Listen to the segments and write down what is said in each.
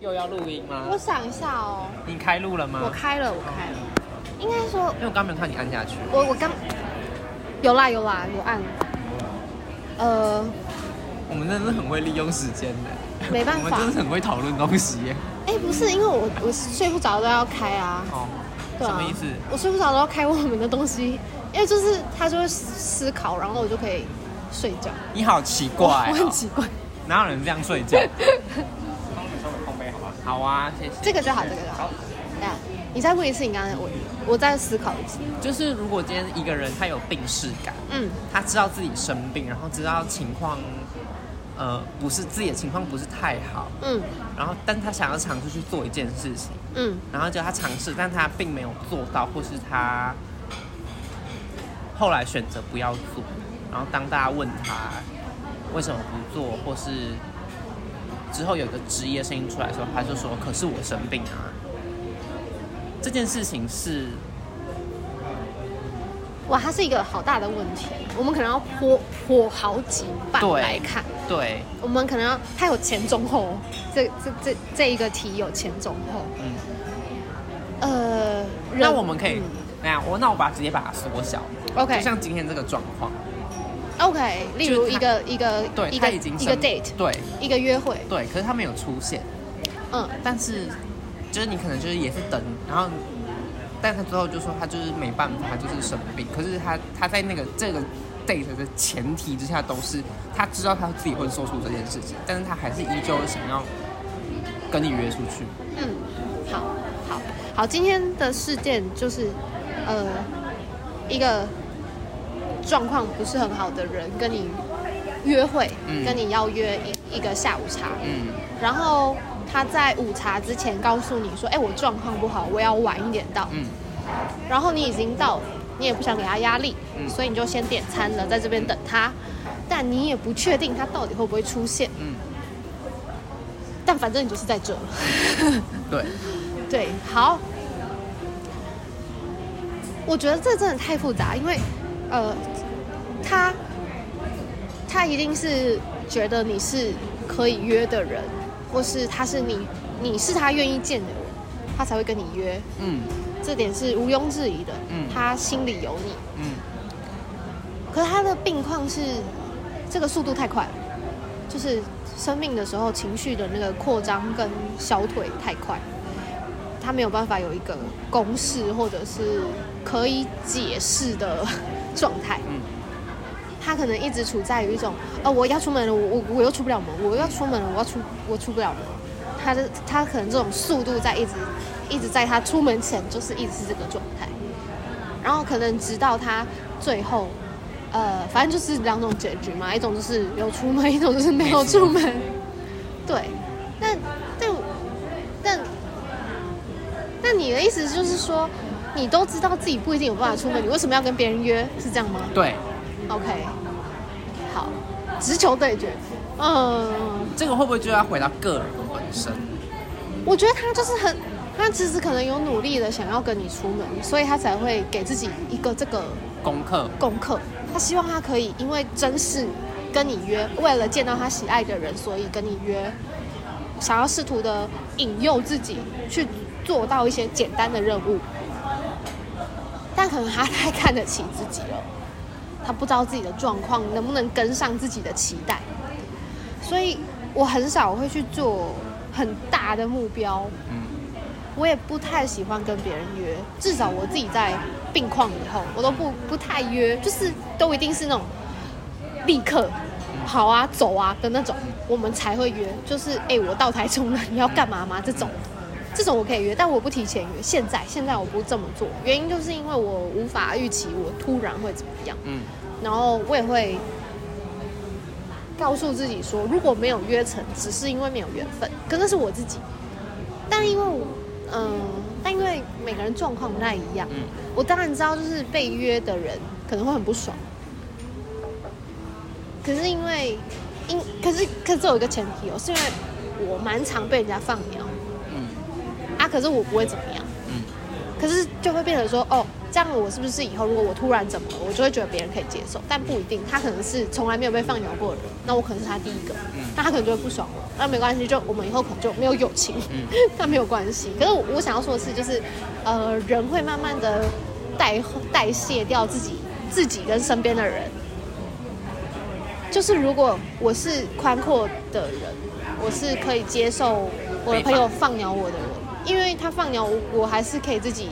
又要录音吗？我想一下哦。你开录了吗？我开了，我开了。应该说，因为我刚没有看你按下去。我我刚有啦有啦有按。呃，我们真的是很会利用时间的。没办法，我们真的是很会讨论东西耶。哎，不是，因为我我睡不着都要开啊。哦。对啊。什么意思？我睡不着都要开我们的东西，因为就是他就会思考，然后我就可以睡觉。你好奇怪哦。我很奇怪。哪有人这样睡觉？好啊，谢谢。这个就好，这个就好。这样，你再问一次，你刚才我我再思考一次。就是如果今天一个人他有病逝感，嗯，他知道自己生病，然后知道情况，呃，不是自己的情况不是太好，嗯，然后但他想要尝试去做一件事情，嗯，然后就他尝试，但他并没有做到，或是他后来选择不要做，然后当大家问他为什么不做，或是。之后有一个职业声音出来的时候，他就说：“可是我生病啊。”这件事情是，哇，它是一个好大的问题。我们可能要剖剖好几半来看。对，对我们可能要它有前中后，这这这这一个题有前中后。嗯。呃，那我们可以，那、嗯、我那我把直接把它缩小。OK，就像今天这个状况。OK，例如一个一个对，一个已经一个 date，对，一个约会，对，可是他没有出现，嗯，但是就是你可能就是也是等，然后，但他之后就说他就是没办法，他就是生病，可是他他在那个这个 date 的前提之下，都是他知道他自己会做出这件事情，但是他还是依旧想要跟你约出去。嗯，好，好，好，今天的事件就是呃一个。状况不是很好的人跟你约会，嗯、跟你要约一一个下午茶，嗯，然后他在午茶之前告诉你说：“哎，我状况不好，我要晚一点到。”嗯，然后你已经到了，你也不想给他压力，嗯，所以你就先点餐了，在这边等他，但你也不确定他到底会不会出现，嗯，但反正你就是在这了，对，对，好，我觉得这真的太复杂，因为。呃，他他一定是觉得你是可以约的人，或是他是你，你是他愿意见的人，他才会跟你约。嗯，这点是毋庸置疑的。嗯，他心里有你。嗯，可是他的病况是这个速度太快了，就是生病的时候情绪的那个扩张跟消退太快，他没有办法有一个公式或者是可以解释的。状态，嗯，他可能一直处在于一种，哦，我要出门了，我我我又出不了门，我要出门了，我要出我出不了门，他的他可能这种速度在一直一直在他出门前就是一直是这个状态，然后可能直到他最后，呃，反正就是两种结局嘛，一种就是有出门，一种就是没有出门，对，但但但那你的意思就是说？你都知道自己不一定有办法出门，你为什么要跟别人约？是这样吗？对，OK，好，直球对决，嗯，这个会不会就要回到个人本身？我觉得他就是很，他其实可能有努力的想要跟你出门，所以他才会给自己一个这个功课。功课，他希望他可以因为珍视跟你约，为了见到他喜爱的人，所以跟你约，想要试图的引诱自己去做到一些简单的任务。但可能他太看得起自己了，他不知道自己的状况能不能跟上自己的期待，所以我很少会去做很大的目标。嗯，我也不太喜欢跟别人约，至少我自己在病况以后，我都不不太约，就是都一定是那种立刻好啊走啊的那种，我们才会约。就是哎、欸，我到台中了，你要干嘛吗？这种。这种我可以约，但我不提前约。现在，现在我不这么做，原因就是因为我无法预期我突然会怎么样。嗯，然后我也会告诉自己说，如果没有约成，只是因为没有缘分，可那是我自己。但因为我，嗯，但因为每个人状况不太一样，嗯，我当然知道，就是被约的人可能会很不爽。可是因为，因可是可是这有一个前提哦，是因为我蛮常被人家放鸟。啊！可是我不会怎么样，嗯，可是就会变成说，哦，这样我是不是以后如果我突然怎么了，我就会觉得别人可以接受？但不一定，他可能是从来没有被放鸟过的人，那我可能是他第一个，那他可能就会不爽了。那没关系，就我们以后可能就没有友情，那没有关系。可是我我想要说的是，就是呃，人会慢慢的代代谢掉自己自己跟身边的人。就是如果我是宽阔的人，我是可以接受我的朋友放鸟我的人，因为他放鸟我，我还是可以自己。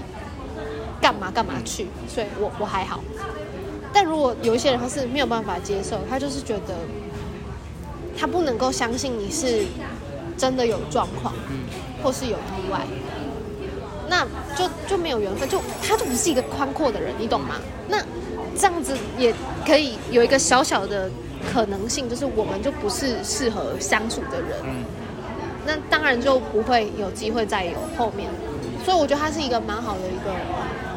干嘛干嘛去？所以我我还好，但如果有一些人他是没有办法接受，他就是觉得他不能够相信你是真的有状况，或是有意外，那就就没有缘分，就他就不是一个宽阔的人，你懂吗？那这样子也可以有一个小小的可能性，就是我们就不是适合相处的人，那当然就不会有机会再有后面，所以我觉得他是一个蛮好的一个。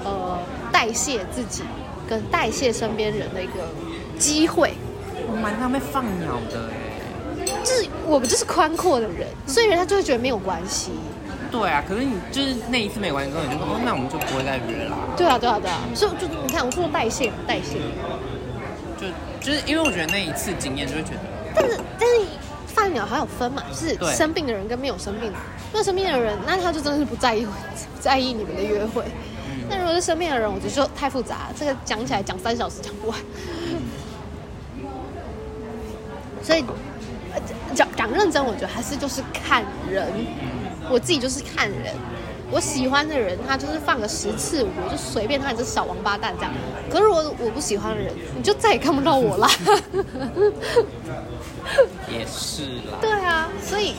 呃，代谢自己跟代谢身边人的一个机会，我蛮常被放鸟的哎，就是我们就是宽阔的人，所以人家就会觉得没有关系。对啊，可是你就是那一次没关系之后，你就说哦，那我们就不会再约了。对啊，对啊，对啊，所以就你看，我说代谢，代谢，就就是因为我觉得那一次经验就会觉得，但是但是放鸟还有分嘛，就是生病的人跟没有生病的，没有生病的人，那他就真的是不在意不在意你们的约会。那如果是生病的人，我觉得就太复杂，这个讲起来讲三小时讲不完。所以讲讲认真，我觉得还是就是看人。我自己就是看人，我喜欢的人，他就是放个十次，我就随便他，你是小王八蛋这样。可是如果我不喜欢的人，你就再也看不到我啦。也是啦。对啊，所以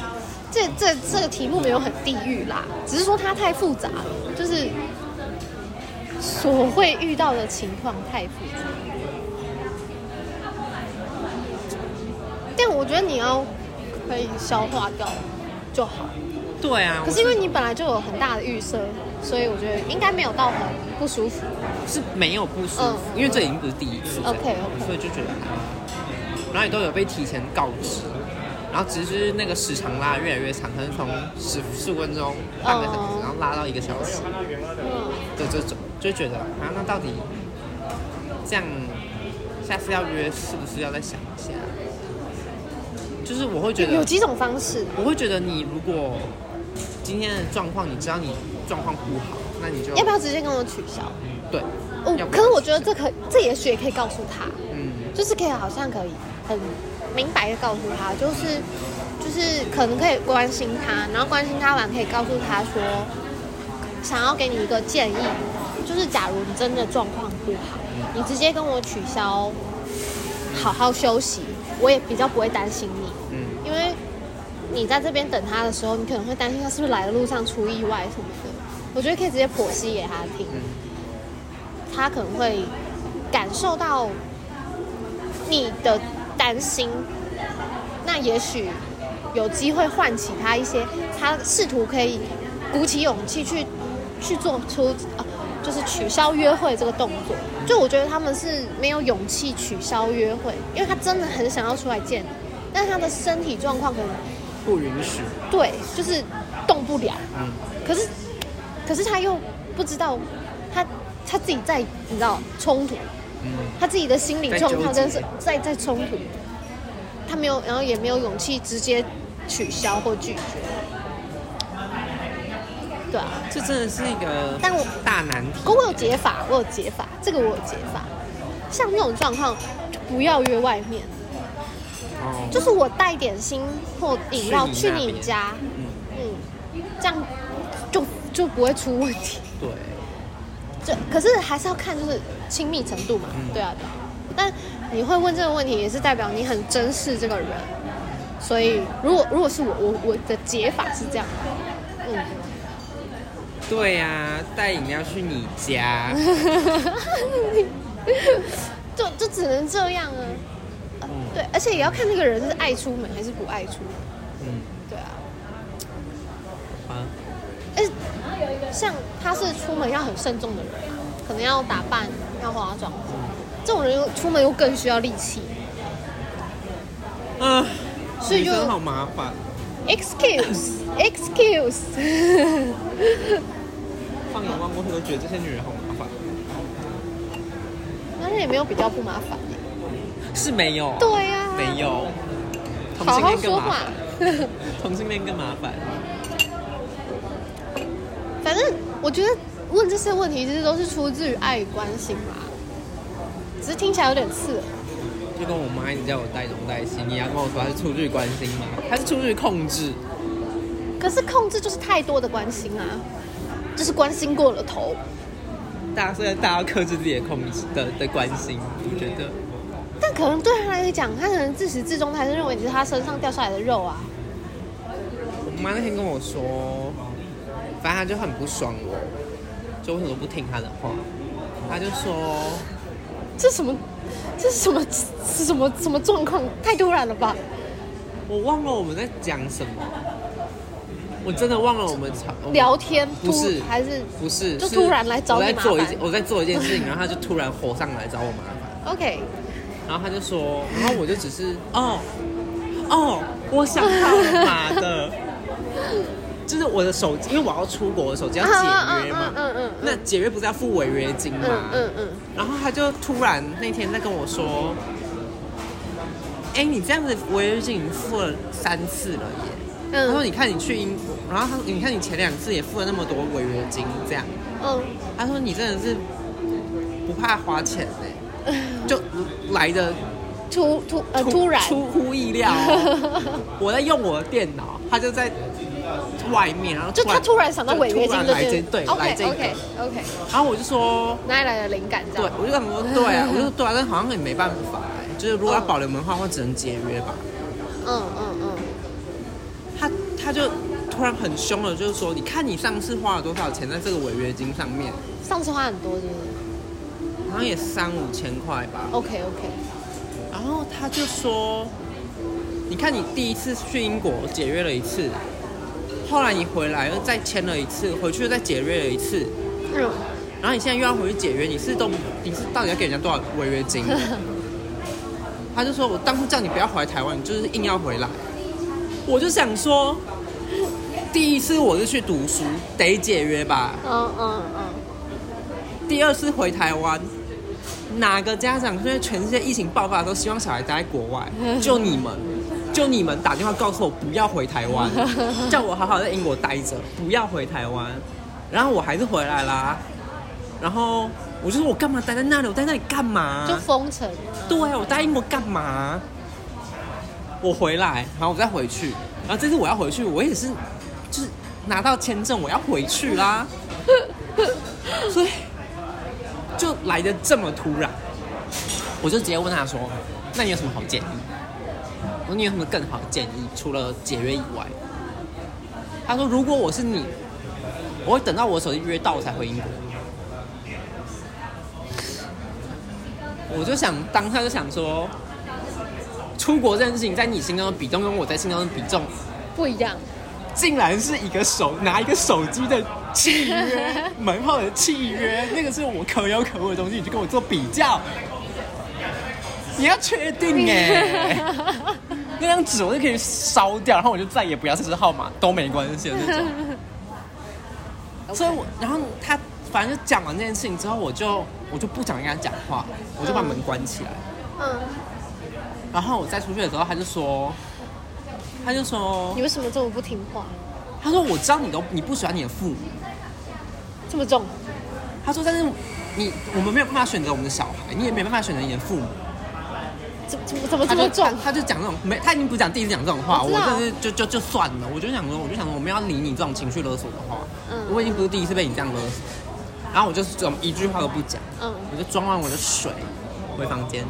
这这这个题目没有很地狱啦，只是说它太复杂了，就是。所会遇到的情况太复杂，但我觉得你要可以消化掉就好。对啊，可是因为你本来就有很大的预设，所以我觉得应该没有到很不舒服。是没有不舒服，嗯、因为这已经不是第一次。OK OK，所以就觉得，然后也都有被提前告知。然后只是那个时长拉越来越长，可能从十十五分钟、半个小时，然后拉到一个小时，的这种，就觉得啊，那到底这样，下次要约是不是要再想一下？就是我会觉得有几种方式，我会觉得你如果今天的状况，你知道你状况不好，那你就要不要直接跟我取消？对，哦，可是我觉得这可这也许也可以告诉他，嗯，就是可以好像可以很。明白的告诉他，就是就是可能可以关心他，然后关心他完可以告诉他说，想要给你一个建议，就是假如你真的状况不好，你直接跟我取消，好好休息，我也比较不会担心你，你在这边等他的时候，你可能会担心他是不是来的路上出意外什么的，我觉得可以直接剖析给他听，他可能会感受到你的。担心，那也许有机会唤起他一些，他试图可以鼓起勇气去去做出啊，就是取消约会这个动作。就我觉得他们是没有勇气取消约会，因为他真的很想要出来见你，但他的身体状况可能不允许。对，就是动不了。嗯。可是，可是他又不知道，他他自己在你知道冲突。他自己的心理状况真是在在冲突，他没有，然后也没有勇气直接取消或拒绝。对啊，这真的是一个但我大难题。可我有解法，我有解法，这个我有解法。像这种状况，就不要约外面。哦。就是我带点心或饮料去你家，嗯嗯，这样就就不会出问题。对。这可是还是要看就是亲密程度嘛，嗯、对啊对啊。但你会问这个问题，也是代表你很珍视这个人。所以如果如果是我我我的解法是这样，嗯，对呀、啊，带饮料去你家，就就只能这样啊。嗯、对，而且也要看那个人是爱出门还是不爱出门。嗯，对啊。啊。像他是出门要很慎重的人，可能要打扮、要化妆，这种人又出门又更需要力气。嗯，所以就好麻烦。Excuse，excuse。放眼望过去都觉得这些女人好麻烦。像也没有比较不麻烦。是没有。对呀、啊。没有。同性恋更麻烦。同性恋更麻烦。反正我觉得问这些问题，其实都是出自于爱与关心嘛。只是听起来有点刺耳。就跟我妈一直叫我带东带西，你要跟我说她是出自于关心吗？她是出自于控制。可是控制就是太多的关心啊，就是关心过了头。大家虽然大家要克制自己的控制的的关心，我觉得。但可能对他来讲，他可能自始至终他还是认为你是他身上掉下来的肉啊。我妈那天跟我说，反正他就很不爽我，就为什么不听他的话？他就说：“这什么？这是什么？是什么什么状况？太突然了吧？”我忘了我们在讲什么。我真的忘了我们吵聊天，不是还是不是就突然来找你。我在做一件我在做一件事情，然后他就突然火上来找我麻烦。OK，然后他就说，然后我就只是哦哦，我想到了。妈的，就是我的手机，因为我要出国，我的手机要解约嘛，嗯嗯，那解约不是要付违约金吗？嗯嗯，然后他就突然那天在跟我说，哎，你这样子违约金已经付了三次了耶。他说：“你看你去英国，然后他说你看你前两次也付了那么多违约金，这样。嗯，他说你真的是不怕花钱哎，就来的突突呃突然出乎意料。我在用我的电脑，他就在外面，然后就他突然想到违约金的来这对来这个 OK OK，然后我就说哪里来的灵感？这样对，我就想说对啊，我就说对啊，但好像也没办法哎，就是如果要保留门的话，我只能解约吧。嗯嗯嗯。”他他就突然很凶了，就是说，你看你上次花了多少钱在这个违约金上面？上次花很多，是不是？好像也三五千块吧。OK OK。然后他就说，你看你第一次去英国解约了一次，后来你回来又再签了一次，回去又再解约了一次。嗯。然后你现在又要回去解约，你是都你是到底要给人家多少违约金？他就说，我当初叫你不要回来台湾，你就是硬要回来。我就想说，第一次我是去读书，得解约吧。嗯嗯嗯。第二次回台湾，哪个家长现在全世界疫情爆发的时候，希望小孩待在国外？就你们，就你们打电话告诉我不要回台湾，叫我好好在英国待着，不要回台湾。然后我还是回来啦。然后我就说，我干嘛待在那里？我待在那里干嘛？就封城。对啊，我待英国干嘛？我回来，然后我再回去，然后这次我要回去，我也是，就是拿到签证，我要回去啦，所以就来的这么突然，我就直接问他说：“那你有什么好建议？我说你有什么更好的建议？除了解约以外？”他说：“如果我是你，我会等到我手机约到我才回英国。”我就想当下就想说。出国这件事情，在你心中的比重跟我在心中的比重不一样，竟然是一个手拿一个手机的契约门号的契约，那个是我可有可无的东西，你就跟我做比较，你要确定哎，那张纸我就可以烧掉，然后我就再也不要这支号码都没关系的那种。所以我，然后他反正就讲完这件事情之后，我就我就不想跟他讲话，我就把门关起来。嗯。然后我再出去的时候，他就说，他就说，你为什么这么不听话？他说，我知道你都你不喜欢你的父母，这么重。他说，但是你我们没有办法选择我们的小孩，你也没办法选择你的父母。怎怎么怎么这么重？他就讲那种没，他已经不讲第一次讲这种话，我真是就就就算了。我就想说，我就想说，我们要理你这种情绪勒索的话，嗯，我已经不是第一次被你这样勒索。然后我就怎么一句话都不讲，嗯，我就装完我的水，回房间，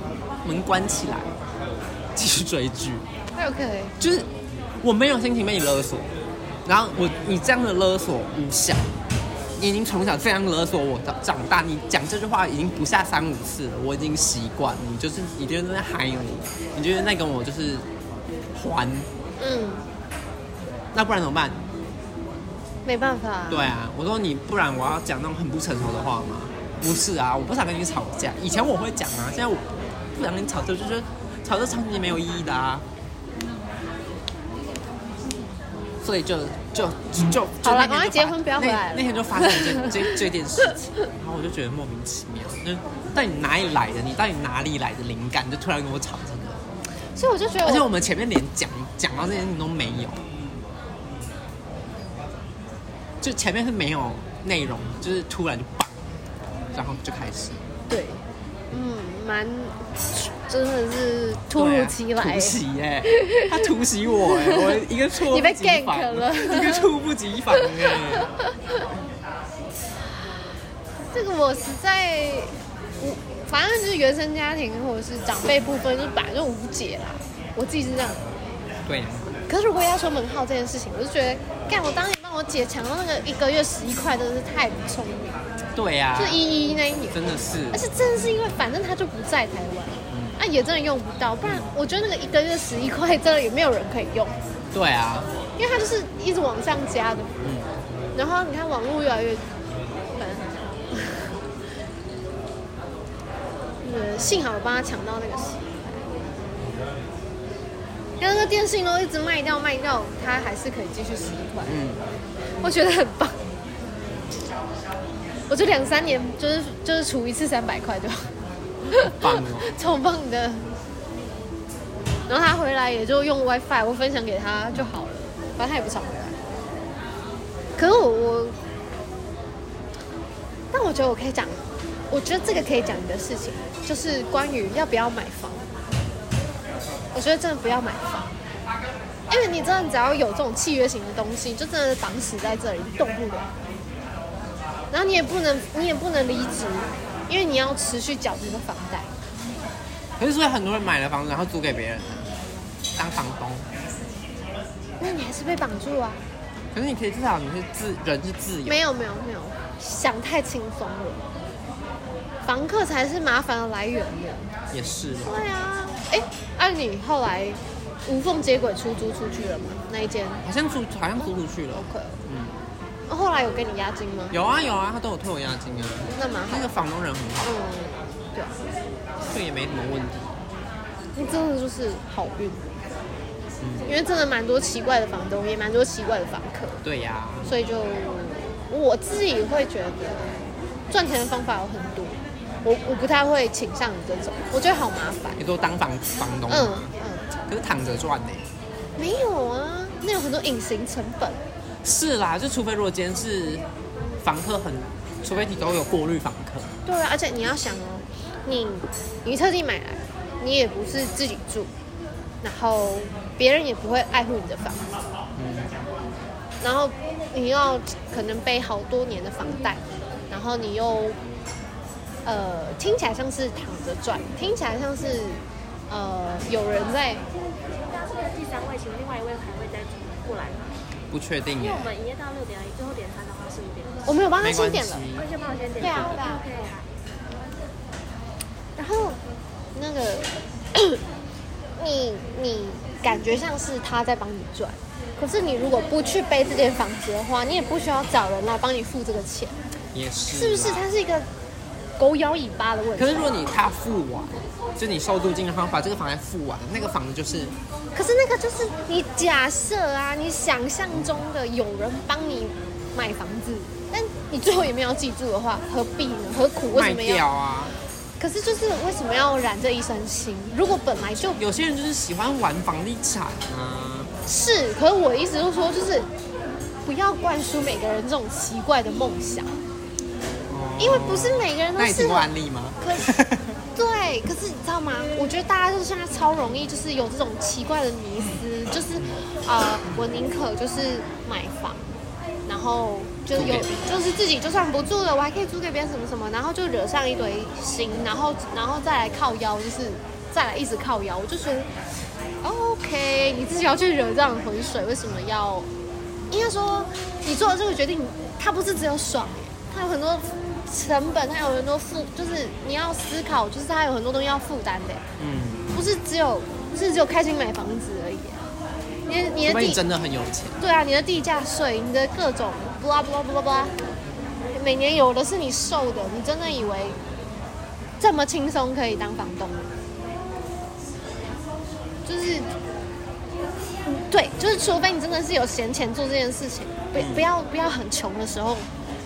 门关起来。继续追剧，OK，就是我没有心情被你勒索，然后我你这样的勒索无效，你已经从小这样勒索我长长大，你讲这句话已经不下三五次了，我已经习惯，你就是你就是在害我，你就是在跟我就是还，嗯，那不然怎么办？没办法。对啊，我说你不然我要讲那种很不成熟的话吗？不是啊，我不想跟你吵架，以前我会讲啊，现在我不想跟你吵架，就是。吵这吵架没有意义的啊！所以就就就就好了，赶快结婚，不要回来。那天就发生这 这这件事情，然后我就觉得莫名其妙，就到底哪里来的？你到底哪里来的灵感？就突然跟我吵这个，所以我就觉得，而且我们前面连讲讲到这件事情都没有，就前面是没有内容，就是突然就爆，然后就开始。对，嗯，蛮。真的是突如其来，突袭哎！他突袭我哎！我一个猝不及防了，一个猝不及防哎！这个我实在，我反正就是原生家庭或者是长辈部分，就本来就无解啦。我自己是这样。对。可是如果要说门号这件事情，我就觉得，干我当年帮我姐抢到那个一个月十一块，真的是太不聪明。对呀。就一一那一年，真的是。而且真的是因为，反正他就不在台湾。那、啊、也真的用不到，不然我觉得那个一个月十一块，真的也没有人可以用。对啊，因为它就是一直往上加的。嗯。然后你看网络越来越，反正呃，幸好我帮他抢到那个十一块。那个电信都一直卖掉卖掉，他还是可以继续使一块。嗯。我觉得很棒。我就两三年，就是就是除一次三百块就好。棒哦，超棒的。然后他回来也就用 WiFi，我分享给他就好了。反正他也不常回来。可是我我，但我觉得我可以讲，我觉得这个可以讲一个事情，就是关于要不要买房。我觉得真的不要买房，因为你真的只要有这种契约型的东西，就真的绑死在这里，动不了。然后你也不能，你也不能离职。因为你要持续缴这个房贷，可是所以很多人买了房子然后租给别人，当房东，那你还是被绑住啊。可是你可以至少你是自人是自由。没有没有没有，想太轻松了，房客才是麻烦的来源的。也是。对啊，哎，按你后来无缝接轨出租出去了吗？那一间好像租好像租出去了。OK，嗯。后来有给你押金吗？有啊有啊，他都有退我押金啊。那蛮好。那个房东人很好。嗯，对啊。这也没什么问题。那真的就是好运。嗯。因为真的蛮多奇怪的房东，也蛮多奇怪的房客。对呀、啊。所以就我自己会觉得，赚钱的方法有很多。我我不太会倾向于这种，我觉得好麻烦。你都当房房东？嗯嗯。可是躺着赚呢？没有啊，那有很多隐形成本。是啦，就除非如果今天是房客很，除非你都有过滤房客。对啊，而且你要想哦，你你特地买来，你也不是自己住，然后别人也不会爱护你的房子，嗯，然后你要可能背好多年的房贷，然后你又呃听起来像是躺着赚，听起来像是呃有人在。刚刚第三位，请问另外一位还会再过来吗？不确定，因为我们营业到六点而已，最后点餐的话是五点。我没有帮他先点了，我先帮我先点。对啊，对啊。然后那个 你你感觉像是他在帮你赚，可是你如果不去背这间房子的话，你也不需要找人来帮你付这个钱。也是。是不是？它是一个狗咬尾巴的问题。可是如果你他付完，就你收租金然后把这个房子付完，那个房子就是。可是那个就是你假设啊，你想象中的有人帮你买房子，但你最后也没有记住的话，何必呢？何苦？为什么要？啊！可是就是为什么要染这一身腥？如果本来就有些人就是喜欢玩房地产啊。是，可是我的意思就是说，就是不要灌输每个人这种奇怪的梦想，哦、因为不是每个人都是。那你听过案例吗？可是。对，可是你知道吗？我觉得大家就是现在超容易，就是有这种奇怪的迷思，就是啊、呃，我宁可就是买房，然后就是有，就是自己就算不住了，我还可以租给别人什么什么，然后就惹上一堆心，然后然后再来靠腰，就是再来一直靠腰，我就觉得 OK，你自己要去惹这样的浑水，为什么要？应该说你做了这个决定，它不是只有爽，它有很多。成本它有很多负，就是你要思考，就是它有很多东西要负担的。嗯，不是只有，不是只有开心买房子而已。你的你的地真的很有钱。对啊，你的地价税，你的各种巴拉巴拉巴拉巴拉，每年有的是你受的。你真的以为这么轻松可以当房东吗？就是，对，就是除非你真的是有闲钱做这件事情，不不要不要很穷的时候，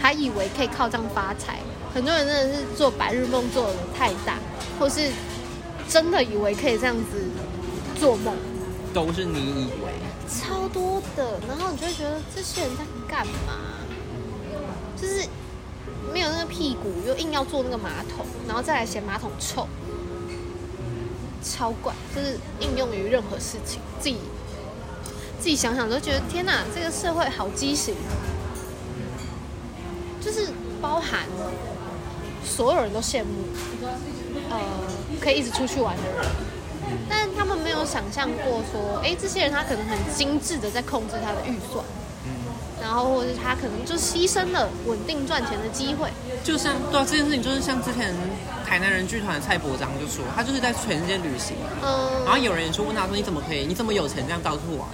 还以为可以靠这样发财。很多人真的是做白日梦做的太大，或是真的以为可以这样子做梦，都是你以为。超多的，然后你就会觉得这些人在干嘛？就是没有那个屁股，又硬要坐那个马桶，然后再来嫌马桶臭，超怪。就是应用于任何事情，自己自己想想都觉得天哪，这个社会好畸形。就是包含所有人都羡慕，呃，可以一直出去玩的人。但他们没有想象过说，哎，这些人他可能很精致的在控制他的预算，嗯，然后或者是他可能就牺牲了稳定赚钱的机会。就像对啊，这件事情就是像之前台南人剧团的蔡伯章就说，他就是在全世界旅行，嗯，然后有人也说问他说，你怎么可以，你怎么有钱这样到处玩？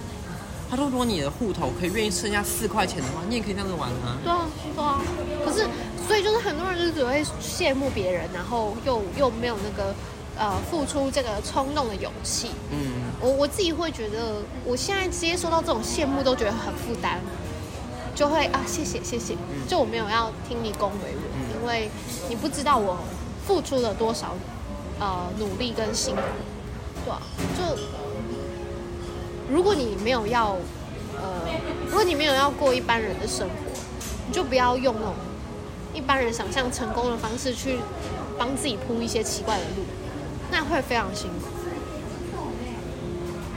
他说如果你的户头可以愿意剩下四块钱的话，你也可以这样子玩啊。对啊，对啊。可是所以就是很多人就是只会羡慕别人，然后又又没有那个。呃，付出这个冲动的勇气，嗯，我我自己会觉得，我现在接收到这种羡慕都觉得很负担，就会啊，谢谢谢谢，就我没有要听你恭维我，因为你不知道我付出了多少呃努力跟辛苦，对啊，就如果你没有要呃，如果你没有要过一般人的生活，你就不要用那种一般人想象成功的方式去帮自己铺一些奇怪的路。那会非常辛苦，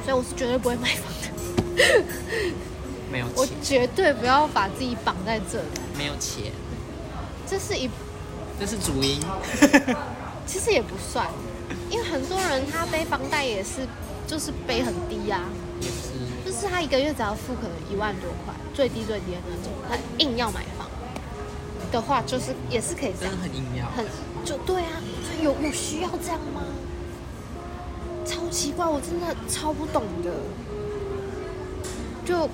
所以我是绝对不会买房的。没有钱，我绝对不要把自己绑在这里。没有钱，这是一，这是主因。其实也不算，因为很多人他背房贷也是，就是背很低呀、啊。是。他一个月只要付可能一万多块，最低最低的那种，他硬要买房的话，就是也是可以这样。真的很硬要。很，就对啊，有有需要这样吗？超奇怪，我真的超不懂的。就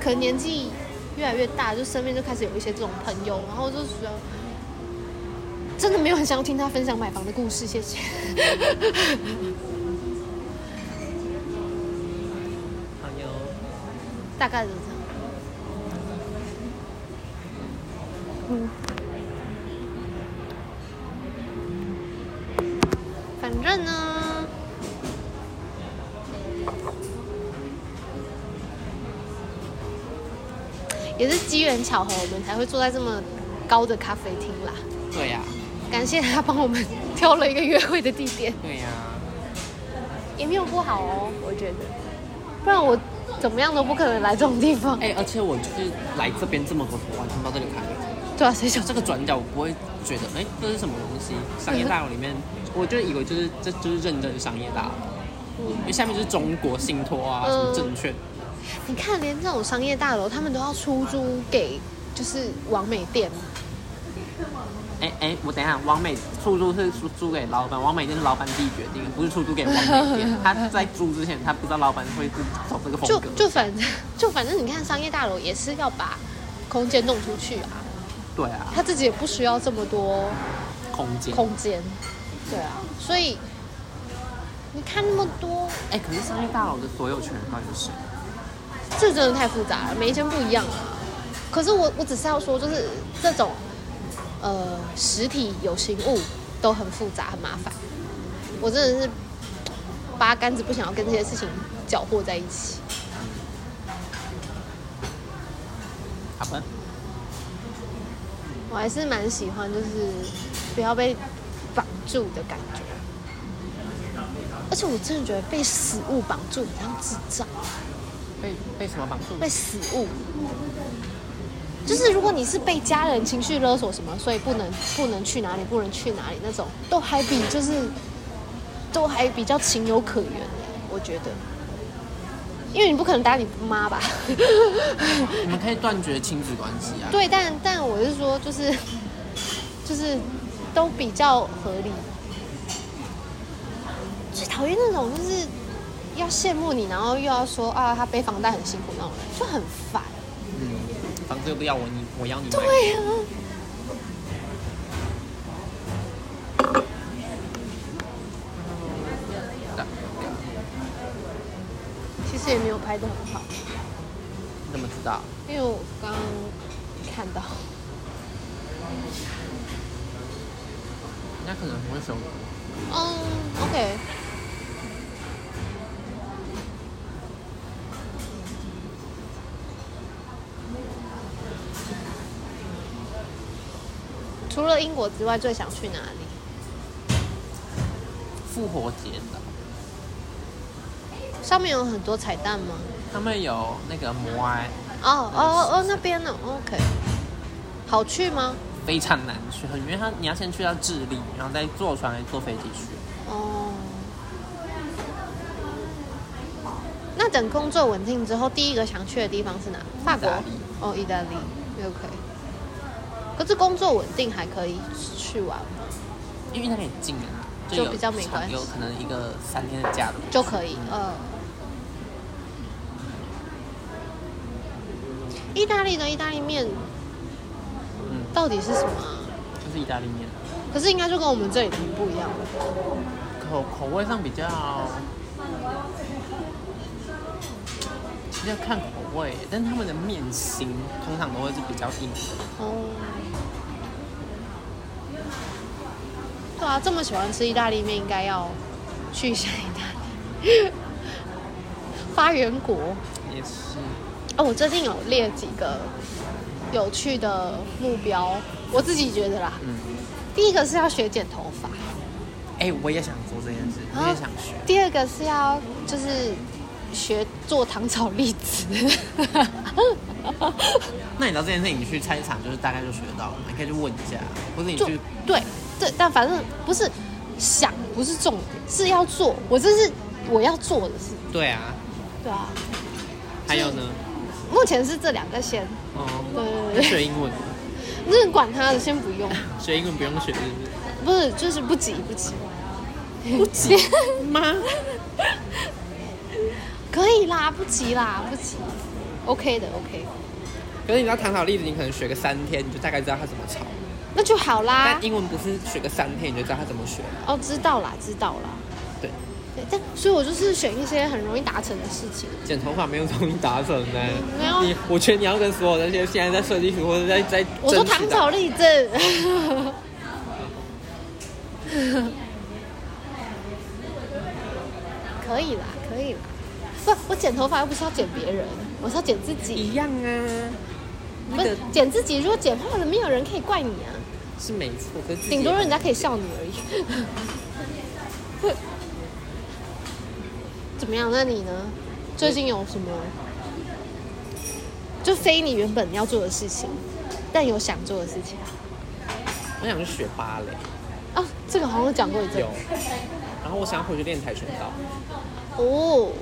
可能年纪越来越大，就身边就开始有一些这种朋友，然后就觉得真的没有很想要听他分享买房的故事，谢谢。好哟，大概就是这样。嗯，反正呢。也是机缘巧合，我们才会坐在这么高的咖啡厅啦。对呀、啊，感谢他帮我们挑了一个约会的地点。对呀、啊，也没有不好哦，我觉得，不然我怎么样都不可能来这种地方。哎、欸，而且我就是来这边这么多天，完全不知道这个咖啡厅。对啊，谁想这个转角，我不会觉得哎、欸，这是什么东西？商业大楼里面，我就以为就是这就是认真的商业大楼，嗯、因为下面就是中国信托啊，什么证券。嗯你看，连这种商业大楼，他们都要出租给就是网美店。哎哎，我等一下，王美出租是租租给老板，王美店是老板自己决定，不是出租给王美店。他在租之前，他不知道老板会走这个风格。就就反正就反正，你看商业大楼也是要把空间弄出去啊。对啊。他自己也不需要这么多空间。空间。对啊，所以你看那么多，哎，可是商业大楼的所有权人到底是谁？这真的太复杂了，每一间不一样啊。可是我我只是要说，就是这种呃实体有形物都很复杂很麻烦。我真的是八竿子不想要跟这些事情搅和在一起。好吧。我还是蛮喜欢，就是不要被绑住的感觉。而且我真的觉得被死物绑住很像智障。被被什么绑住？被死物，就是如果你是被家人情绪勒索什么，所以不能不能去哪里，不能去哪里那种，都还比就是都还比较情有可原，我觉得，因为你不可能打你妈吧？你们可以断绝亲子关系啊。对，但但我是说，就是就是都比较合理。最讨厌那种就是。要羡慕你，然后又要说啊，他背房贷很辛苦那种人，就很烦。嗯，房子又不要我，你我要你买。对啊。其实实也没有拍的很好。你怎么知道？因为我刚刚看到。那可能不会收。嗯，OK。除了英国之外，最想去哪里？复活节的。上面有很多彩蛋吗？上面有那个摩埃。哦哦哦，那边呢？OK。好去吗？非常难去，因为它你要先去到智利，然后再坐船来坐飞机去。哦。那等工作稳定之后，第一个想去的地方是哪？法国。哦，意大利。OK。可是工作稳定还可以去玩吗？因为意大利很近啊，就比较没关系，有可能一个三天的假就可以。嗯。意大利的意大利面，嗯，到底是什么？就是意大利面。可是应该就跟我们这里挺不一样的。口口味上比较，要看口味，但他们的面型通常都会是比较硬的。哦。对啊，这么喜欢吃意大利面，应该要去一下意大利。发源国也是。哦，我最近有列几个有趣的目标，我自己觉得啦。嗯。第一个是要学剪头发。哎，我也想做这件事，我也想学。第二个是要就是学做糖炒栗子。那你知道这件事情，你去菜场就是大概就学到了，你可以去问一下，或者你去对。对，但反正不是想，不是重点，是要做。我这是我要做的事。对啊，对啊。还有呢？目前是这两个先。哦。对对对。学英文。那管他的，先不用。学英文不用学，是不是？不是，就是不急，不急。不急吗？可以啦，不急啦，不急。OK 的，OK。可是你知道糖炒栗子，你可能学个三天，你就大概知道它怎么炒。那就好啦。但英文不是学个三天你就知道他怎么学？哦，知道啦，知道啦。对，对，但所以我就是选一些很容易达成的事情。剪头发没有容易达成的。没有。你，我觉得你要跟所有那些现在在设计图或者在在。我说糖炒栗子。可以啦，可以啦。不，我剪头发又不是要剪别人，我是要剪自己。一样啊。不是剪自己，如果剪坏了，没有人可以怪你啊。是没错，可是顶多人家可以笑你而已。怎么样？那你呢？最近有什么？就非你原本要做的事情，但有想做的事情。我想去学芭蕾。啊，这个好像讲过一阵。有。然后我想回去练跆拳道。哦。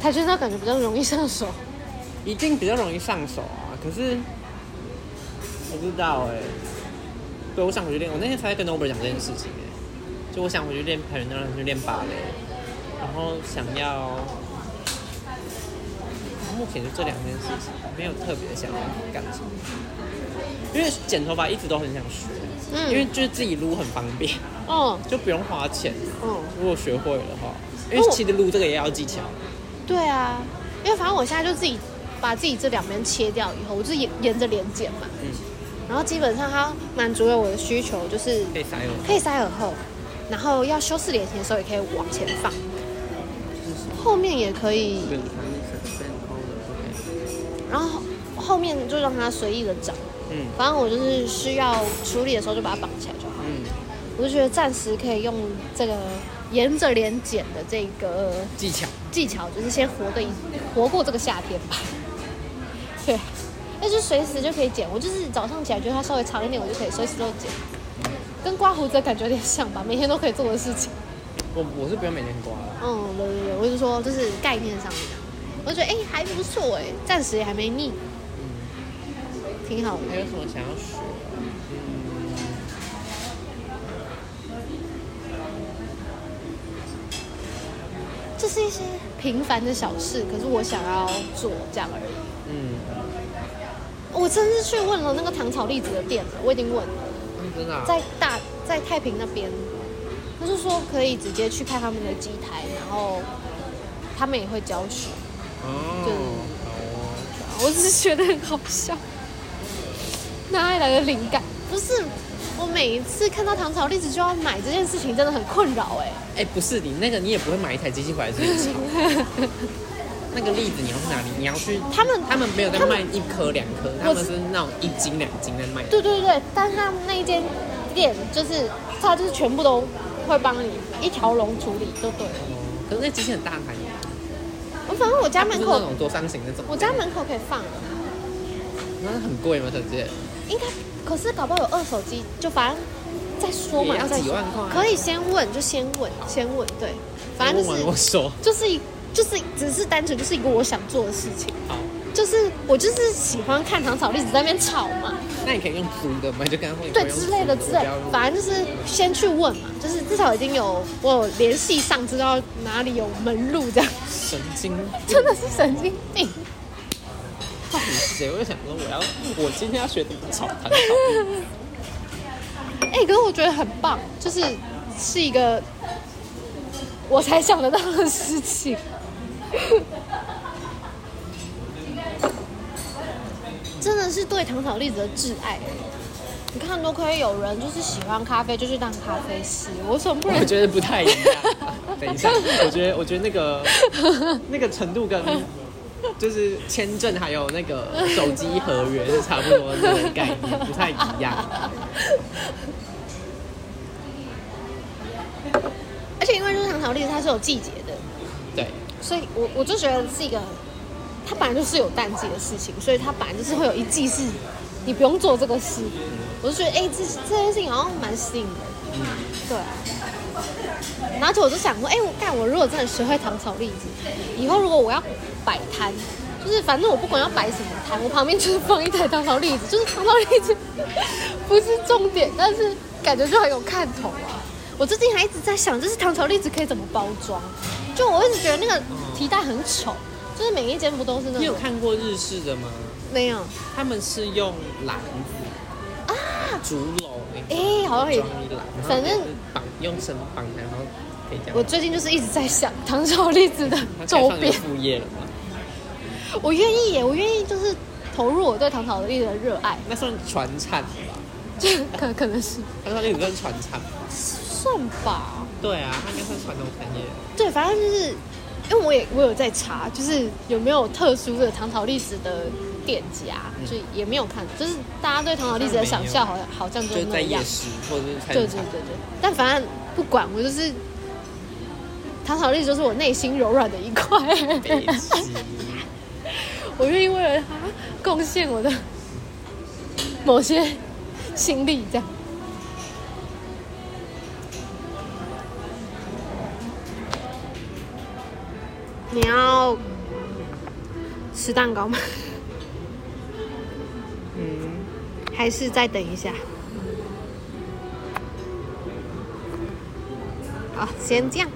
跆拳道感觉比较容易上手。一定比较容易上手啊，可是我不知道哎、欸。对，我想回去练。我那天才跟 Nober 讲这件事情哎、欸，就我想回去练跆拳道，去练芭蕾，然后想要，目前就这两件事情，没有特别想要干什么。因为剪头发一直都很想学，嗯，因为就是自己撸很方便，嗯，就不用花钱，嗯，如果学会了的话，因为其实撸这个也要技巧。对啊，因为反正我现在就自己。把自己这两边切掉以后，我就沿沿着脸剪嘛。嗯。然后基本上它满足了我的需求，就是可以塞耳，可以塞耳后，然后要修饰脸型的时候也可以往前放，后面也可以。然后后面就让它随意的长。嗯。反正我就是需要处理的时候就把它绑起来就好。嗯。我就觉得暂时可以用这个沿着脸剪的这个技巧，技巧就是先活个一活过这个夏天吧。对，那就随时就可以剪。我就是早上起来觉得它稍微长一点，我就可以随时都剪。跟刮胡子的感觉有点像吧，每天都可以做的事情。我我是不用每天刮。嗯，对对对，我就说就是概念上面，我觉得哎、欸、还不错哎，暂时也还没腻。嗯，挺好的。还有什么想要学？这是一些平凡的小事，可是我想要做这样而已。嗯，我真是去问了那个糖炒栗子的店了，我已经问了。嗯，真的啊？在大在太平那边，他就说可以直接去看他们的机台，然后他们也会教学。哦，我只是觉得很好笑，哪里来的灵感？不是，我每一次看到糖炒栗子就要买这件事情，真的很困扰哎。哎，不是你那个，你也不会买一台机器回来自己炒。那个栗子你要去哪里？你要去他们，他们没有在卖一颗两颗，他们是那种一斤两斤在卖。对对对，但他们那一间店就是他就是全部都会帮你一条龙处理，就对了。哦，可是那机器很大台。我反正我家门口那种多三型那种，我家门口可以放。那很贵吗？小姐？应该，可是搞不好有二手机，就反正再说嘛，要几万块？可以先问，就先问，先问，对，反正就是就是一。就是只是单纯就是一个我想做的事情，好，就是我就是喜欢看糖炒栗子在那边炒嘛。那你可以用租的嘛，就跟他会对之类的之类，反正就是先去问嘛，就是至少已经有我有联系上，知道哪里有门路这样。神经，真的是神经病。到底是谁会想说我要我今天要学怎么炒糖炒栗？哎、欸，可是我觉得很棒，就是是一个我才想得到的事情。真的是对糖炒栗子的挚爱。你看，都可以有人就是喜欢咖啡，就去当咖啡师。我怎么不能？我觉得不太一样。等一下，我觉得，我觉得那个那个程度跟 就是签证还有那个手机合约是差不多的概念，不太一样。而且因为就是糖炒栗子，它是有季节的。对。所以我我就觉得是一个，它本来就是有淡季的事情，所以它本来就是会有一季是，你不用做这个事。我就觉得，哎、欸，这这件事情好像蛮吸引人的。嗯，对啊。然后就我就想说，哎、欸，我干，我如果真的学会糖炒栗子，以后如果我要摆摊，就是反正我不管要摆什么摊，我旁边就是放一台糖炒栗子，就是糖炒栗子不是重点，但是感觉就很有看头啊。我最近还一直在想，就是糖炒栗子可以怎么包装？就我一直觉得那个提袋很丑，就是每一间不都是那种？你有看过日式的吗？没有，他们是用篮子啊，竹篓哎、欸，好像也反正绑用绳绑，然后可以这样。我最近就是一直在想糖炒栗子的周边副业了吗？我愿意耶，我愿意就是投入我对糖炒栗子的热爱。那算传产吧？可可能是。糖炒栗子算传产。算吧，对啊，它应该算传统产业。对，反正就是，因为我也我有在查，就是有没有特殊的糖炒栗子的店家，嗯、就也没有看，就是大家对糖炒栗子的想象好像好像就那样，在夜市或者对对对对，但反正不管，我就是糖炒栗子就是我内心柔软的一块，我愿意为了他贡献我的 某些心力，这样。你要吃蛋糕吗？嗯，还是再等一下？好，先这样。